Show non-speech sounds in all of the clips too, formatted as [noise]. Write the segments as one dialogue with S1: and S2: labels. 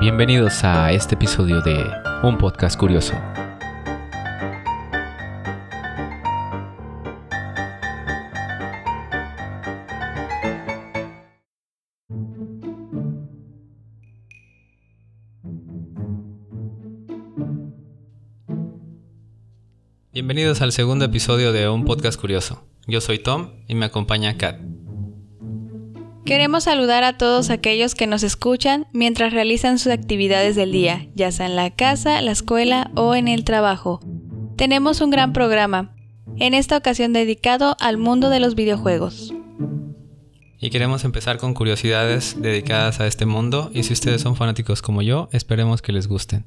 S1: Bienvenidos a este episodio de Un Podcast Curioso. Bienvenidos al segundo episodio de Un Podcast Curioso. Yo soy Tom y me acompaña Kat.
S2: Queremos saludar a todos aquellos que nos escuchan mientras realizan sus actividades del día, ya sea en la casa, la escuela o en el trabajo. Tenemos un gran programa, en esta ocasión dedicado al mundo de los videojuegos.
S1: Y queremos empezar con curiosidades dedicadas a este mundo y si ustedes son fanáticos como yo, esperemos que les gusten.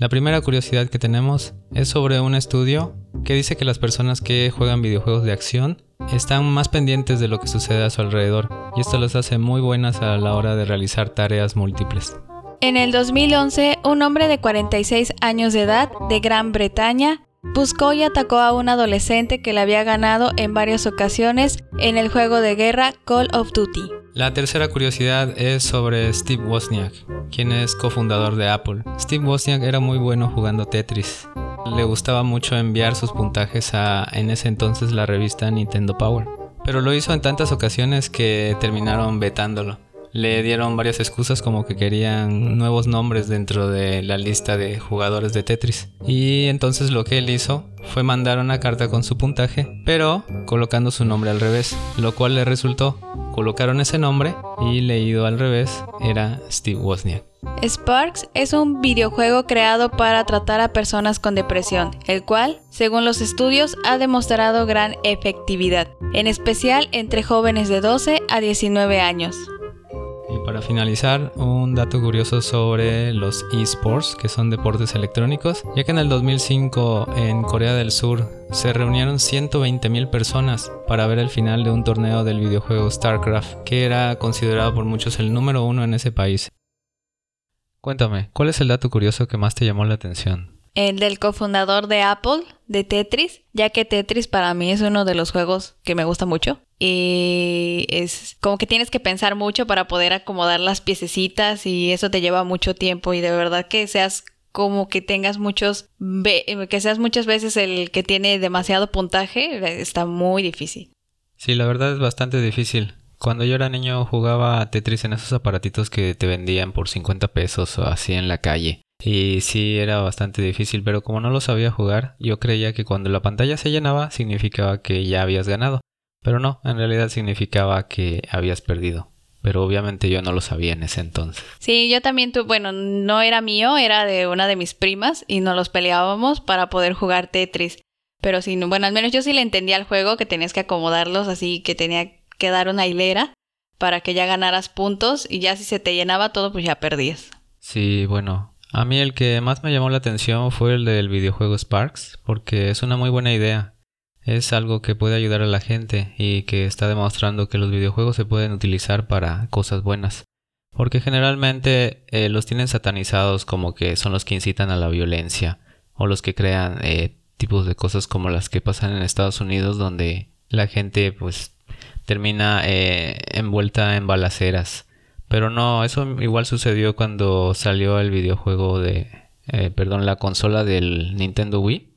S1: La primera curiosidad que tenemos es sobre un estudio que dice que las personas que juegan videojuegos de acción están más pendientes de lo que sucede a su alrededor y esto los hace muy buenas a la hora de realizar tareas múltiples.
S2: En el 2011, un hombre de 46 años de edad de Gran Bretaña buscó y atacó a un adolescente que le había ganado en varias ocasiones en el juego de guerra Call of Duty.
S1: La tercera curiosidad es sobre Steve Wozniak, quien es cofundador de Apple. Steve Wozniak era muy bueno jugando Tetris. Le gustaba mucho enviar sus puntajes a en ese entonces la revista Nintendo Power. Pero lo hizo en tantas ocasiones que terminaron vetándolo le dieron varias excusas como que querían nuevos nombres dentro de la lista de jugadores de Tetris. Y entonces lo que él hizo fue mandar una carta con su puntaje, pero colocando su nombre al revés, lo cual le resultó. Colocaron ese nombre y leído al revés era Steve Wozniak.
S2: Sparks es un videojuego creado para tratar a personas con depresión, el cual, según los estudios, ha demostrado gran efectividad, en especial entre jóvenes de 12 a 19 años.
S1: Para finalizar, un dato curioso sobre los esports, que son deportes electrónicos, ya que en el 2005 en Corea del Sur se reunieron 120.000 personas para ver el final de un torneo del videojuego StarCraft, que era considerado por muchos el número uno en ese país. Cuéntame, ¿cuál es el dato curioso que más te llamó la atención?
S2: el del cofundador de Apple, de Tetris, ya que Tetris para mí es uno de los juegos que me gusta mucho. Y es como que tienes que pensar mucho para poder acomodar las piececitas y eso te lleva mucho tiempo y de verdad que seas como que tengas muchos, que seas muchas veces el que tiene demasiado puntaje, está muy difícil.
S1: Sí, la verdad es bastante difícil. Cuando yo era niño jugaba Tetris en esos aparatitos que te vendían por 50 pesos o así en la calle. Y sí, era bastante difícil, pero como no lo sabía jugar, yo creía que cuando la pantalla se llenaba significaba que ya habías ganado. Pero no, en realidad significaba que habías perdido. Pero obviamente yo no lo sabía en ese entonces.
S2: Sí, yo también tuve, bueno, no era mío, era de una de mis primas y nos los peleábamos para poder jugar Tetris. Pero sí, bueno, al menos yo sí le entendía al juego que tenías que acomodarlos así, que tenía que dar una hilera para que ya ganaras puntos y ya si se te llenaba todo, pues ya perdías.
S1: Sí, bueno, a mí el que más me llamó la atención fue el del videojuego Sparks, porque es una muy buena idea. Es algo que puede ayudar a la gente y que está demostrando que los videojuegos se pueden utilizar para cosas buenas. Porque generalmente eh, los tienen satanizados como que son los que incitan a la violencia o los que crean eh, tipos de cosas como las que pasan en Estados Unidos donde la gente pues termina eh, envuelta en balaceras pero no, eso igual sucedió cuando salió el videojuego de, perdón, la consola del Nintendo Wii,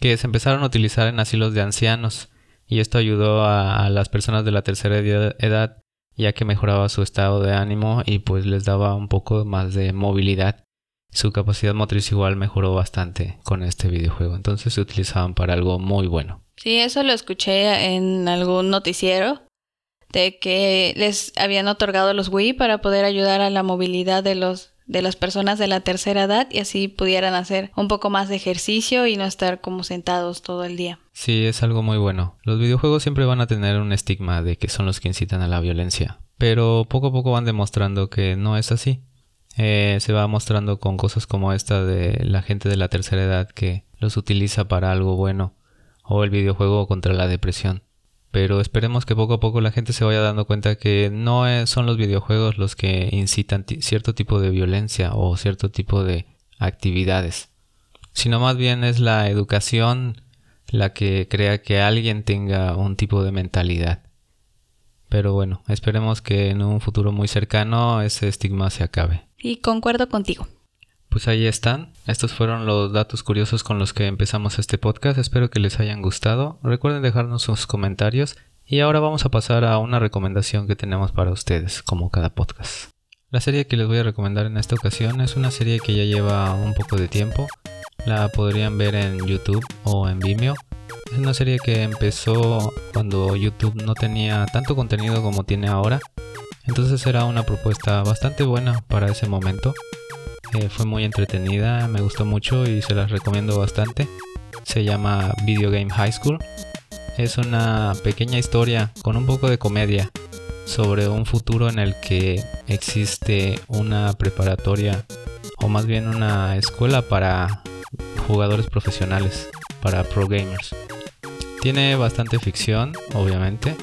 S1: que se empezaron a utilizar en asilos de ancianos y esto ayudó a, las personas de la tercera edad ya que mejoraba su estado de ánimo y pues les daba un poco más de movilidad. Su capacidad motriz igual mejoró bastante con este videojuego, entonces se utilizaban para algo muy bueno.
S2: Sí, eso lo escuché en algún noticiero de que les habían otorgado los Wii para poder ayudar a la movilidad de los de las personas de la tercera edad y así pudieran hacer un poco más de ejercicio y no estar como sentados todo el día.
S1: Sí, es algo muy bueno. Los videojuegos siempre van a tener un estigma de que son los que incitan a la violencia, pero poco a poco van demostrando que no es así. Eh, se va mostrando con cosas como esta de la gente de la tercera edad que los utiliza para algo bueno o el videojuego contra la depresión pero esperemos que poco a poco la gente se vaya dando cuenta que no son los videojuegos los que incitan cierto tipo de violencia o cierto tipo de actividades, sino más bien es la educación la que crea que alguien tenga un tipo de mentalidad. Pero bueno, esperemos que en un futuro muy cercano ese estigma se acabe.
S2: Y concuerdo contigo.
S1: Pues ahí están. Estos fueron los datos curiosos con los que empezamos este podcast. Espero que les hayan gustado. Recuerden dejarnos sus comentarios. Y ahora vamos a pasar a una recomendación que tenemos para ustedes, como cada podcast. La serie que les voy a recomendar en esta ocasión es una serie que ya lleva un poco de tiempo. La podrían ver en YouTube o en Vimeo. Es una serie que empezó cuando YouTube no tenía tanto contenido como tiene ahora. Entonces era una propuesta bastante buena para ese momento. Eh, fue muy entretenida, me gustó mucho y se las recomiendo bastante. Se llama Video Game High School. Es una pequeña historia con un poco de comedia sobre un futuro en el que existe una preparatoria o más bien una escuela para jugadores profesionales, para pro gamers. Tiene bastante ficción, obviamente,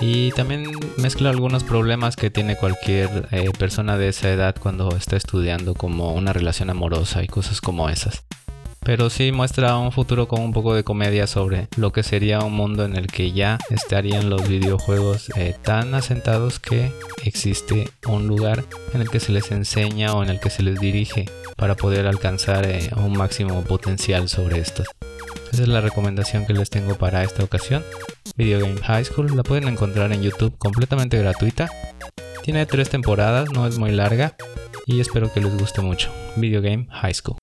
S1: y también mezcla algunos problemas que tiene cualquier eh, persona de esa edad cuando está estudiando, como una relación amorosa y cosas como esas. Pero sí muestra un futuro con un poco de comedia sobre lo que sería un mundo en el que ya estarían los videojuegos eh, tan asentados que existe un lugar en el que se les enseña o en el que se les dirige para poder alcanzar eh, un máximo potencial sobre estos. Esa es la recomendación que les tengo para esta ocasión. Video Game High School la pueden encontrar en YouTube completamente gratuita. Tiene tres temporadas, no es muy larga y espero que les guste mucho. Video Game High School.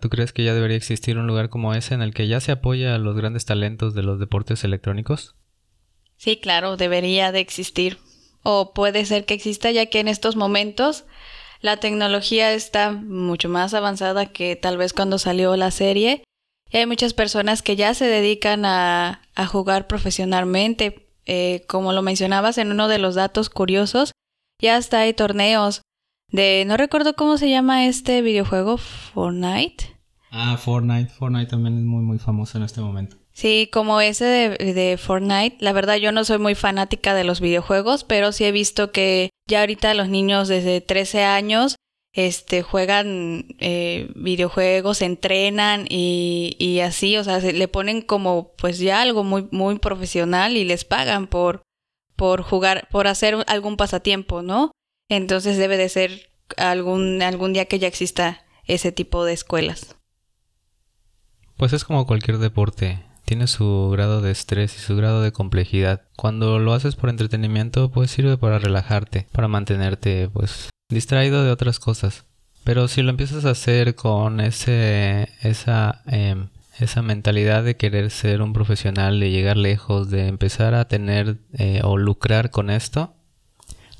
S1: ¿tú crees que ya debería existir un lugar como ese en el que ya se apoya a los grandes talentos de los deportes electrónicos?
S2: Sí, claro, debería de existir. O puede ser que exista ya que en estos momentos la tecnología está mucho más avanzada que tal vez cuando salió la serie hay muchas personas que ya se dedican a, jugar profesionalmente. Eh, como lo mencionabas en uno de los datos curiosos, ya hasta hay torneos de, no recuerdo cómo se llama este videojuego, Fortnite.
S1: Ah, Fortnite, Fortnite también es muy muy famoso en este momento.
S2: Sí, como ese de, de, Fortnite, la verdad yo no soy muy fanática de los videojuegos, pero sí he visto que ya ahorita los niños desde 13 años este, juegan eh, videojuegos, entrenan y, así, o sea, se, le ponen como pues ya algo muy, muy profesional y les pagan por, por jugar, por hacer algún pasatiempo, ¿no? Entonces debe de ser algún, algún día que ya exista ese tipo de escuelas.
S1: Pues es como cualquier deporte, tiene su grado de estrés y su grado de complejidad. Cuando lo haces por entretenimiento, pues sirve para relajarte, para mantenerte pues distraído de otras cosas. Pero si lo empiezas a hacer con ese, esa, em, esa mentalidad de querer ser un profesional, de llegar lejos, de empezar a tener eh, o lucrar con esto,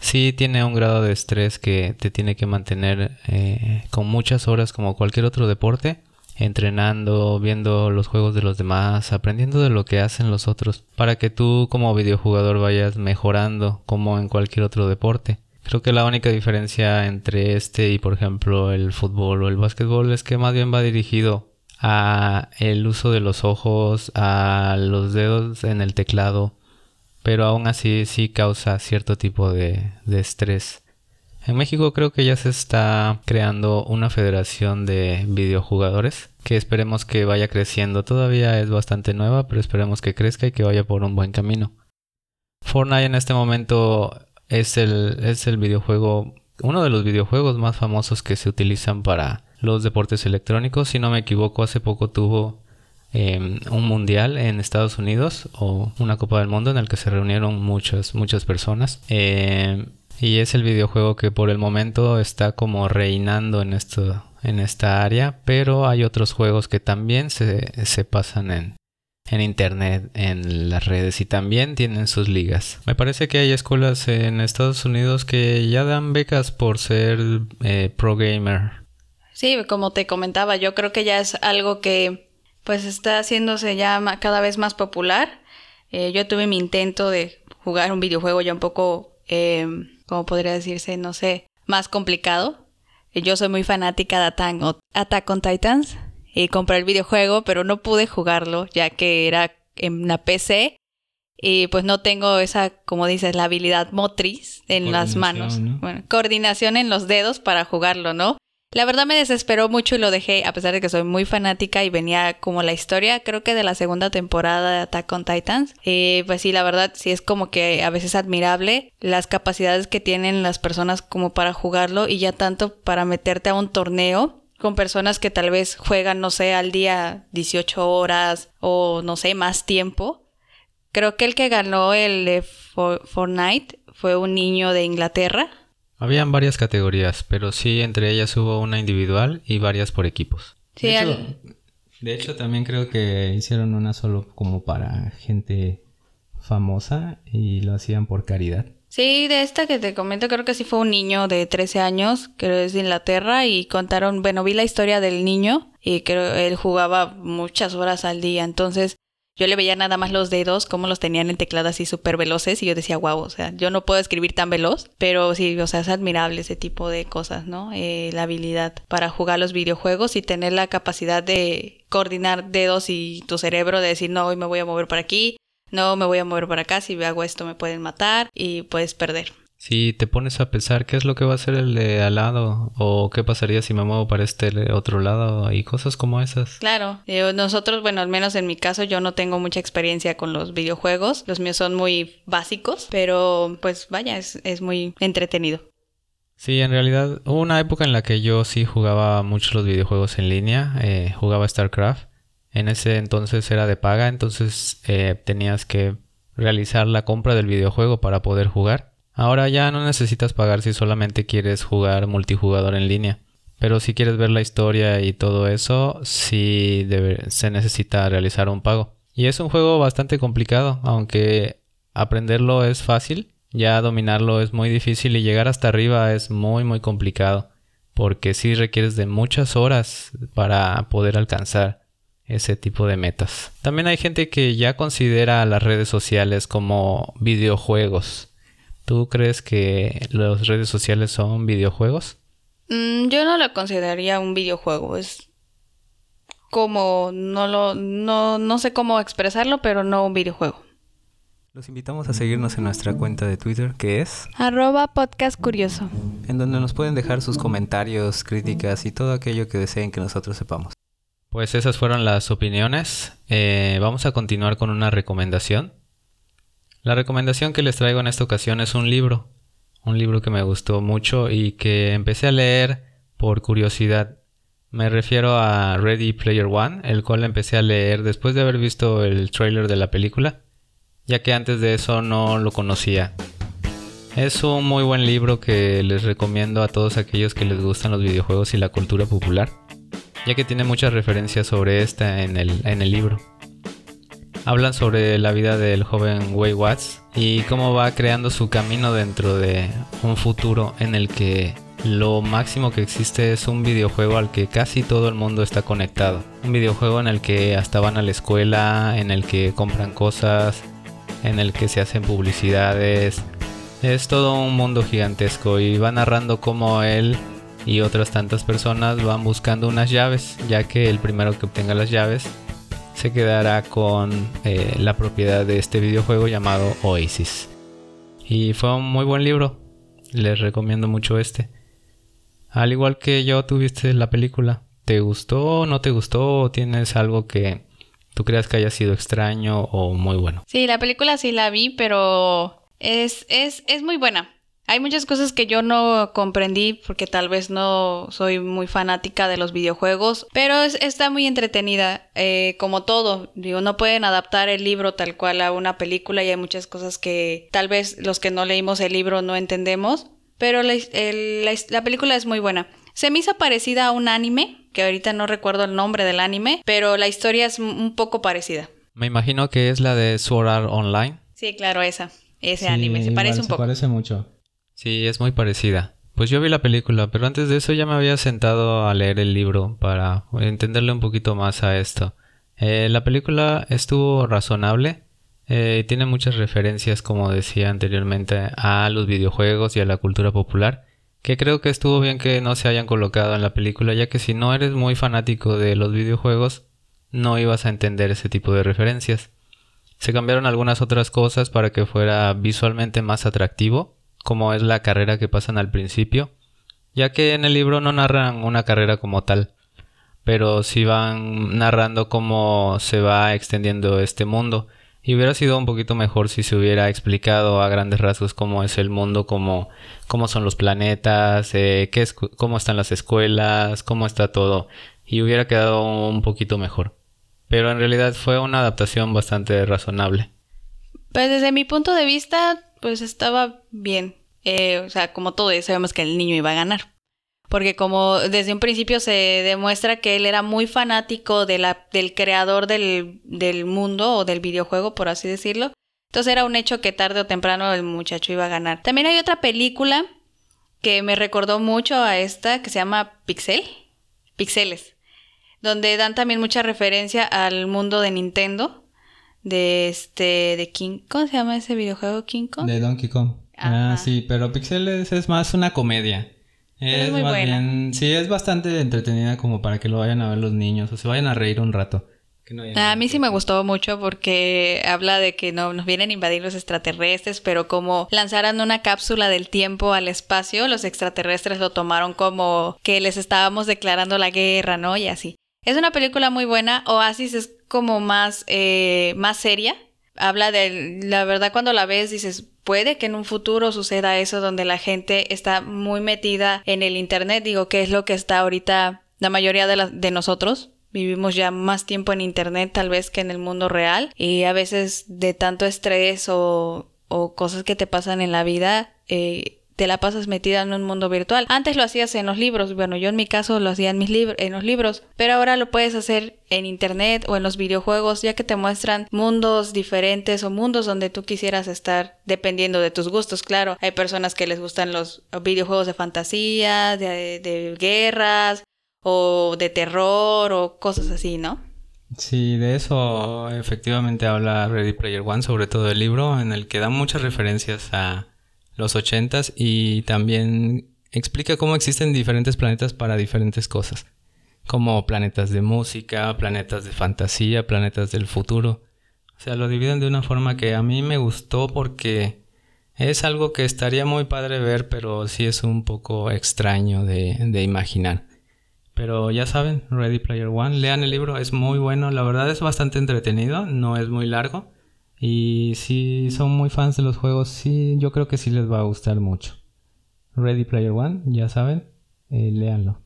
S1: sí tiene un grado de estrés que te tiene que mantener eh, con muchas horas como cualquier otro deporte, entrenando, viendo los juegos de los demás, aprendiendo de lo que hacen los otros, para que tú como videojugador vayas mejorando como en cualquier otro deporte. Creo que la única diferencia entre este y por ejemplo el fútbol o el básquetbol es que más bien va dirigido a el uso de los ojos, a los dedos en el teclado, pero aún así sí causa cierto tipo de, de estrés. En México creo que ya se está creando una federación de videojugadores que esperemos que vaya creciendo. Todavía es bastante nueva, pero esperemos que crezca y que vaya por un buen camino. Fortnite en este momento es el, es el videojuego, uno de los videojuegos más famosos que se utilizan para los deportes electrónicos. Si no me equivoco, hace poco tuvo em, un mundial en Estados Unidos o una Copa del Mundo en el que se reunieron muchas, muchas personas. Em, y es el videojuego que por el momento está como reinando en esto, en esta área, pero hay otros juegos que también se, se pasan en, en internet, en las redes y también tienen sus ligas. Me parece que hay escuelas en Estados Unidos que ya dan becas por ser eh, pro gamer.
S2: Sí, como te comentaba, yo creo que ya es algo que pues está haciéndose ya cada vez más popular. Eh, yo tuve mi intento de jugar un videojuego ya un poco, eh, como podría decirse, no sé, más complicado. Yo soy muy fanática de Attack on Titans y compré el videojuego, pero no pude jugarlo ya que era en una PC y pues no tengo esa, como dices, la habilidad motriz en las manos. Bueno, coordinación en los dedos para jugarlo, ¿no? La verdad me desesperó mucho y lo dejé, a pesar de que soy muy fanática y venía como la historia, creo que de la segunda temporada de Attack on Titans. Eh, pues sí, la verdad sí es como que a veces admirable las capacidades que tienen las personas como para jugarlo y ya tanto para meterte a un torneo con personas que tal vez juegan, no sé, al día 18 horas o no sé, más tiempo. Creo que el que ganó el de Fortnite fue un niño de Inglaterra
S1: habían varias categorías, pero sí entre ellas hubo una individual y varias por equipos.
S3: Sí, de, hecho, también creo que hicieron una solo como para gente famosa y lo hacían por caridad.
S2: Sí, de esta que te comento, creo que sí fue un niño de 13 años, que es de Inglaterra, y contaron, bueno, vi la historia del niño y creo él jugaba muchas horas al día, entonces yo le veía nada más los dedos, cómo los tenían en teclado así súper veloces y yo decía, wow, o sea, yo no puedo escribir tan veloz, pero sí, o sea, es admirable ese tipo de cosas, ¿no? Eh, la habilidad para jugar los videojuegos y tener la capacidad de coordinar dedos y tu cerebro de decir, no, hoy me voy a mover por aquí, no, me voy a mover por acá, si hago esto me pueden matar y puedes perder.
S1: Si te pones a pensar qué es lo que va a hacer el de al lado o qué pasaría si me muevo para este otro lado y cosas como esas.
S2: Claro, nosotros, bueno, al menos en mi caso yo no tengo mucha experiencia con los videojuegos, los míos son muy básicos, pero pues vaya, es, es muy entretenido.
S1: Sí, en realidad hubo una época en la que yo sí jugaba mucho los videojuegos en línea, eh, jugaba StarCraft. En ese entonces era de paga, entonces eh, tenías que realizar la compra del videojuego para poder jugar. Ahora ya no necesitas pagar si solamente quieres jugar multijugador en línea. Pero si quieres ver la historia y todo eso, sí se necesita realizar un pago. Y es un juego bastante complicado, aunque aprenderlo es fácil, ya dominarlo es muy difícil y llegar hasta arriba es muy muy complicado, porque sí requieres de muchas horas para poder alcanzar ese tipo de metas. También hay gente que ya considera las redes sociales como videojuegos ¿Tú crees que las redes sociales son videojuegos?
S2: Mm, yo no lo consideraría un videojuego. Es como no lo no, no sé cómo expresarlo, pero no un videojuego.
S3: Los invitamos a seguirnos en nuestra cuenta de Twitter, que es
S2: arroba podcast curioso,
S3: en donde nos pueden dejar sus comentarios, críticas y todo aquello que deseen que nosotros sepamos.
S1: Pues esas fueron las opiniones. Eh, vamos a continuar con una recomendación. La recomendación que les traigo en esta ocasión es un libro, un libro que me gustó mucho y que empecé a leer por curiosidad. Me refiero a Ready Player One, el cual empecé a leer después de haber visto el trailer de la película, ya que antes de eso no lo conocía. Es un muy buen libro que les recomiendo a todos aquellos que les gustan los videojuegos y la cultura popular, ya que tiene muchas referencias sobre esta en el, en el libro hablan sobre la vida del joven Way Watts y cómo va creando su camino dentro de un futuro en el que lo máximo que existe es un videojuego al que casi todo el mundo está conectado. Un videojuego en el que hasta van a la escuela, en el que compran cosas, en el que se hacen publicidades. Es todo un mundo gigantesco y va narrando cómo él y otras tantas personas van buscando unas llaves, ya que el primero que obtenga las llaves se quedará con eh, la propiedad de este videojuego llamado Oasis. Y fue un muy buen libro, les recomiendo mucho este. Al igual que yo tuviste la película, ¿te gustó, no te gustó tienes algo que tú creas que haya sido extraño o muy bueno?
S2: Sí, la película sí la vi, pero es, es, es muy buena. Hay muchas cosas que yo no comprendí porque tal vez no soy muy fanática de los videojuegos, pero está muy entretenida, eh, como todo. Digo, no pueden adaptar el libro tal cual a una película y hay muchas cosas que tal vez los que no leímos el libro no entendemos, pero la, la película es muy buena. Se me hizo parecida a un anime, que ahorita no recuerdo el nombre del anime, pero la historia es un poco parecida.
S1: Me imagino que es la de Sword Art Online.
S2: Sí, claro, esa. Ese anime, se parece un poco.
S3: Se parece mucho.
S1: Sí, es muy parecida. Pues yo vi la película, pero antes de eso ya me había sentado a leer el libro para entenderle un poquito más a esto. Eh, la película estuvo razonable, eh, tiene muchas referencias, como decía anteriormente, a los videojuegos y a la cultura popular, que creo que estuvo bien que no se hayan colocado en la película, ya que si no eres muy fanático de los videojuegos, no ibas a entender ese tipo de referencias. Se cambiaron algunas otras cosas para que fuera visualmente más atractivo, como es la carrera que pasan al principio, ya que en el libro no narran una carrera como tal, pero sí van narrando cómo se va extendiendo este mundo. Y hubiera sido un poquito mejor si se hubiera explicado a grandes rasgos cómo es el mundo, cómo, cómo son los planetas, eh, qué es, cómo están las escuelas, cómo está todo. Y hubiera quedado un poquito mejor. Pero en realidad fue una adaptación bastante razonable.
S2: Pues desde mi punto de vista, pues estaba bien. Eh, o sea, como todo, sabemos que el niño iba a ganar. Porque como desde un principio se demuestra que él era muy fanático del creador del, del mundo o del videojuego, por así decirlo. Entonces era un hecho que tarde o temprano el muchacho iba a ganar. También hay otra película que me recordó mucho a esta que se llama Pixel. Pixeles. Donde dan también mucha referencia al mundo de Nintendo. De este. de King. ¿Cómo se llama ese videojuego King Kong?
S3: De Donkey Kong. Ah, sí, pero Pixeles es más una comedia. Es, muy buena. sí, es bastante entretenida como para que lo vayan a ver los niños o se vayan a reír un rato.
S2: a mí sí me gustó mucho porque habla de que no nos vienen a invadir los extraterrestres, pero como lanzaran una cápsula del tiempo al espacio, los extraterrestres lo tomaron como que les estábamos declarando la guerra, ¿no? Y así. Es una película muy buena. Oasis es como más, eh, más seria. Habla de, la verdad, cuando la ves dices, puede que en un futuro suceda eso donde la gente está muy metida en el Internet, digo, que es lo que está ahorita la mayoría de, de nosotros. Vivimos ya más tiempo en Internet tal vez que en el mundo real y a veces de tanto estrés o, o cosas que te pasan en la vida, eh, te la pasas metida en un mundo virtual. Antes lo hacías en los libros, bueno, yo en mi caso lo hacía en mis en los libros, pero ahora lo puedes hacer en internet o en los videojuegos, ya que te muestran mundos diferentes o mundos donde tú quisieras estar, dependiendo de tus gustos, claro. Hay personas que les gustan los videojuegos de fantasía, de, de guerras o de terror o cosas así, ¿no?
S3: Sí, de eso efectivamente habla Ready Player One, sobre todo el libro, en el que da muchas referencias a los ochentas y también explica cómo existen diferentes planetas para diferentes cosas, como planetas de música, planetas de fantasía, planetas del futuro. O sea, lo dividen de una forma que a mí me gustó porque es algo que estaría muy padre ver, pero sí es un poco extraño de, de imaginar. Pero ya saben, Ready Player One, lean el libro, es muy bueno, la verdad es bastante entretenido, no es muy largo y si son muy fans de los juegos, sí, yo creo que sí les va a gustar mucho. Ready Player One, ya saben, eh, léanlo.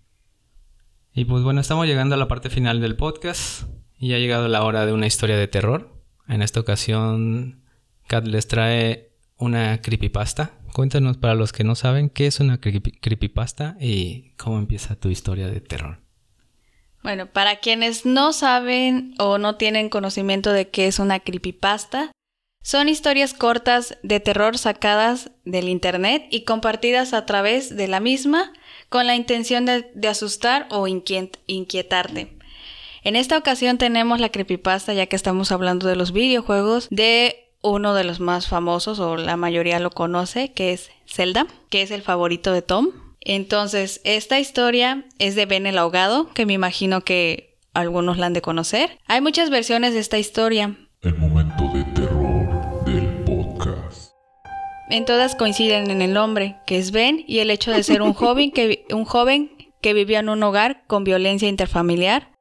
S3: Y pues bueno, estamos llegando a la parte final del podcast y ha llegado la hora de una historia de terror. En esta ocasión, Kat les trae una creepypasta. Cuéntanos para los que no saben qué es una creepypasta y cómo empieza tu historia de terror.
S2: Bueno, para quienes no saben o no tienen conocimiento de qué es una creepypasta, son historias cortas de terror sacadas del Internet y compartidas a través de la misma con la intención de, asustar o inquietarte. En esta ocasión tenemos la creepypasta, ya que estamos hablando de los videojuegos, de uno de los más famosos, o la mayoría lo conoce, que es Zelda, que es el favorito de Tom. Entonces, esta historia es de Ben el Ahogado, que me imagino que algunos la han de conocer. Hay muchas versiones de esta historia.
S4: El momento de terror del podcast.
S2: En todas coinciden en el nombre, que es Ben, y el hecho de ser un [laughs] joven que, un joven que vivía en un hogar con violencia interfamiliar.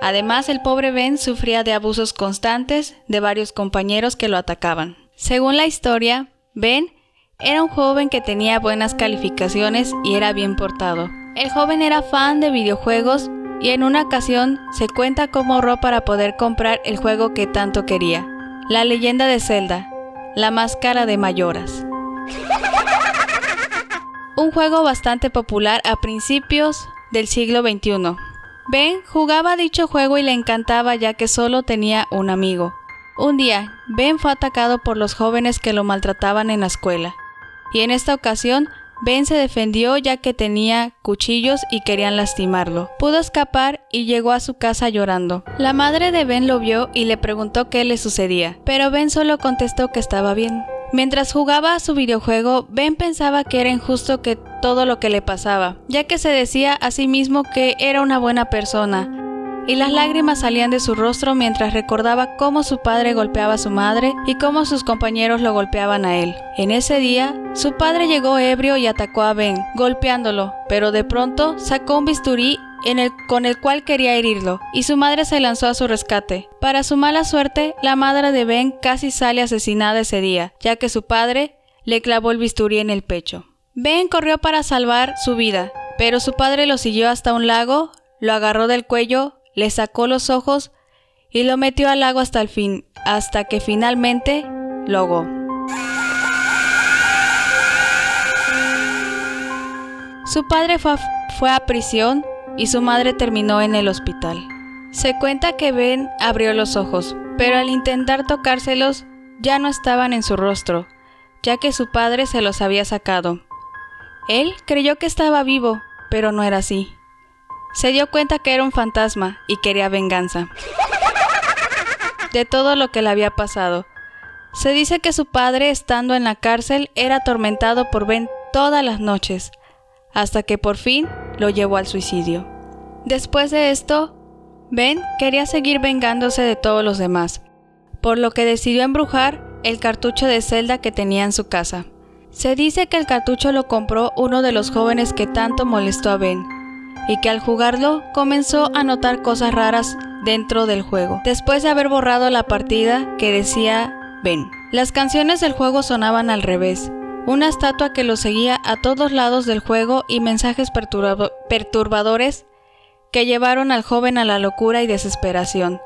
S2: Además, el pobre Ben sufría de abusos constantes de varios compañeros que lo atacaban. Según la historia, Ben era un joven que tenía buenas calificaciones y era bien portado. El joven era fan de videojuegos y en una ocasión se cuenta cómo ahorró para poder comprar el juego que tanto quería, La leyenda de Zelda, la máscara de Mayoras. Un juego bastante popular a principios del siglo XXI. Ben jugaba dicho juego y le encantaba ya que solo tenía un amigo. Un día, Ben fue atacado por los jóvenes que lo maltrataban en la escuela y en esta ocasión Ben se defendió ya que tenía cuchillos y querían lastimarlo. Pudo escapar y llegó a su casa llorando. La madre de Ben lo vio y le preguntó qué le sucedía, pero Ben solo contestó que estaba bien. Mientras jugaba a su videojuego, Ben pensaba que era injusto que todo lo que le pasaba, ya que se decía a sí mismo que era una buena persona, y las lágrimas salían de su rostro mientras recordaba cómo su padre golpeaba a su madre y cómo sus compañeros lo golpeaban a él. En ese día, su padre llegó ebrio y atacó a Ben, golpeándolo, pero de pronto sacó un bisturí con el cual quería herirlo, y su madre se lanzó a su rescate. Para su mala suerte, la madre de Ben casi sale asesinada ese día, ya que su padre le clavó el bisturí en el pecho. Ben corrió para salvar su vida, pero su padre lo siguió hasta un lago, lo agarró del cuello, le sacó los ojos y lo metió al lago hasta el fin, hasta que finalmente lo ahogó. Su padre fue a, fue a prisión y su madre terminó en el hospital. Se cuenta que Ben abrió los ojos, pero al intentar tocárselos ya no estaban en su rostro, ya que su padre se los había sacado. Él creyó que estaba vivo, pero no era así. Se dio cuenta que era un fantasma y quería venganza. De todo lo que le había pasado. Se dice que su padre, estando en la cárcel, era atormentado por Ben todas las noches, hasta que por fin lo llevó al suicidio. Después de esto, Ben quería seguir vengándose de todos los demás, por lo que decidió embrujar el cartucho de celda que tenía en su casa. Se dice que el cartucho lo compró uno de los jóvenes que tanto molestó a Ben, y que al jugarlo comenzó a notar cosas raras dentro del juego, después de haber borrado la partida que decía Ben. Las canciones del juego sonaban al revés, una estatua que lo seguía a todos lados del juego y mensajes perturbadores que llevaron al joven a la locura y desesperación.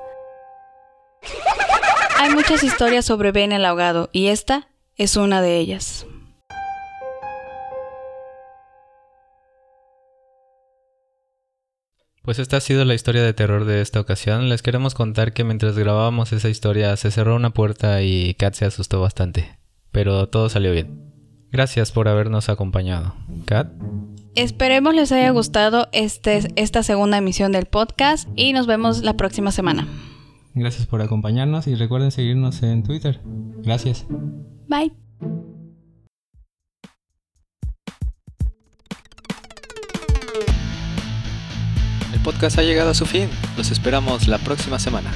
S2: Hay muchas historias sobre Ben el ahogado y esta es una de ellas.
S1: Pues esta ha sido la historia de terror de esta ocasión. Les queremos contar que mientras grabábamos esa historia se cerró una puerta y Kat se asustó bastante. Pero todo salió bien. Gracias por habernos acompañado. Kat.
S2: Esperemos les haya gustado este, esta segunda emisión del podcast y nos vemos la próxima semana.
S3: Gracias por acompañarnos y recuerden seguirnos en Twitter. Gracias.
S2: Bye.
S1: Podcast ha llegado a su fin. Los esperamos la próxima semana.